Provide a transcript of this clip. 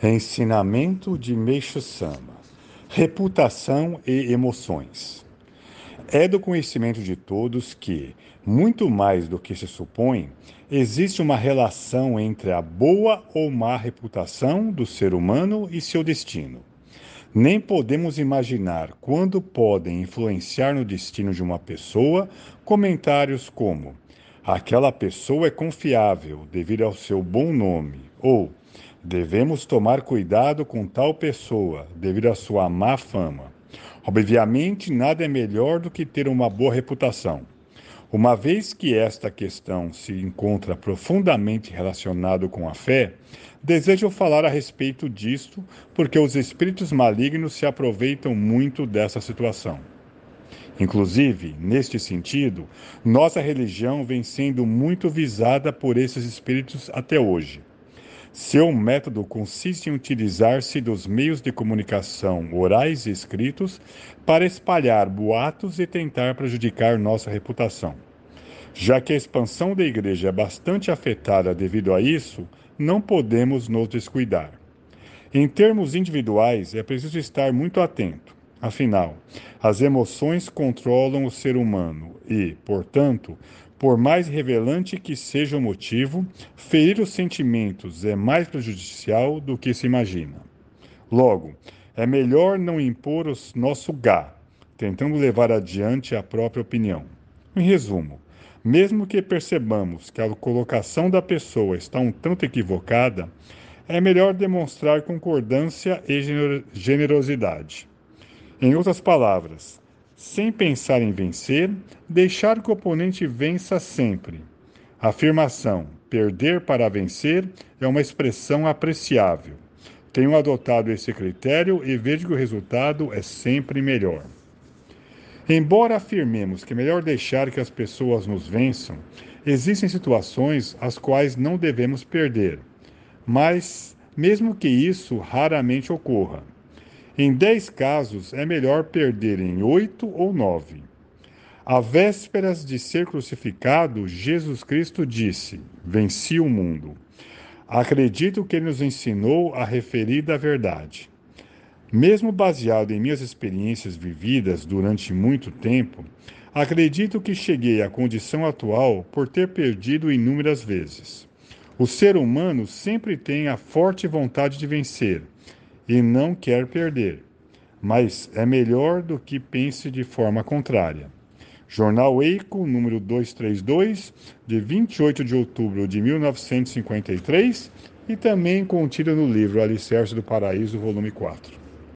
Ensinamento de Meixo Sama: Reputação e emoções. É do conhecimento de todos que, muito mais do que se supõe, existe uma relação entre a boa ou má reputação do ser humano e seu destino. Nem podemos imaginar quando podem influenciar no destino de uma pessoa comentários como: aquela pessoa é confiável devido ao seu bom nome, ou Devemos tomar cuidado com tal pessoa, devido à sua má fama. Obviamente, nada é melhor do que ter uma boa reputação. Uma vez que esta questão se encontra profundamente relacionado com a fé, desejo falar a respeito disto, porque os espíritos malignos se aproveitam muito dessa situação. Inclusive, neste sentido, nossa religião vem sendo muito visada por esses espíritos até hoje. Seu método consiste em utilizar-se dos meios de comunicação orais e escritos para espalhar boatos e tentar prejudicar nossa reputação. Já que a expansão da igreja é bastante afetada devido a isso, não podemos nos descuidar. Em termos individuais, é preciso estar muito atento. Afinal, as emoções controlam o ser humano e, portanto, por mais revelante que seja o motivo, ferir os sentimentos é mais prejudicial do que se imagina. Logo, é melhor não impor o nosso gá, tentando levar adiante a própria opinião. Em resumo, mesmo que percebamos que a colocação da pessoa está um tanto equivocada, é melhor demonstrar concordância e generosidade. Em outras palavras, sem pensar em vencer, deixar que o oponente vença sempre. A afirmação perder para vencer é uma expressão apreciável. Tenho adotado esse critério e vejo que o resultado é sempre melhor. Embora afirmemos que é melhor deixar que as pessoas nos vençam, existem situações as quais não devemos perder. Mas, mesmo que isso raramente ocorra, em dez casos, é melhor perder em oito ou nove. À vésperas de ser crucificado, Jesus Cristo disse: Venci o mundo. Acredito que ele nos ensinou a referida verdade. Mesmo baseado em minhas experiências vividas durante muito tempo, acredito que cheguei à condição atual por ter perdido inúmeras vezes. O ser humano sempre tem a forte vontade de vencer e não quer perder, mas é melhor do que pense de forma contrária. Jornal Eico, número 232, de 28 de outubro de 1953, e também contido no livro Alicerce do Paraíso, volume 4.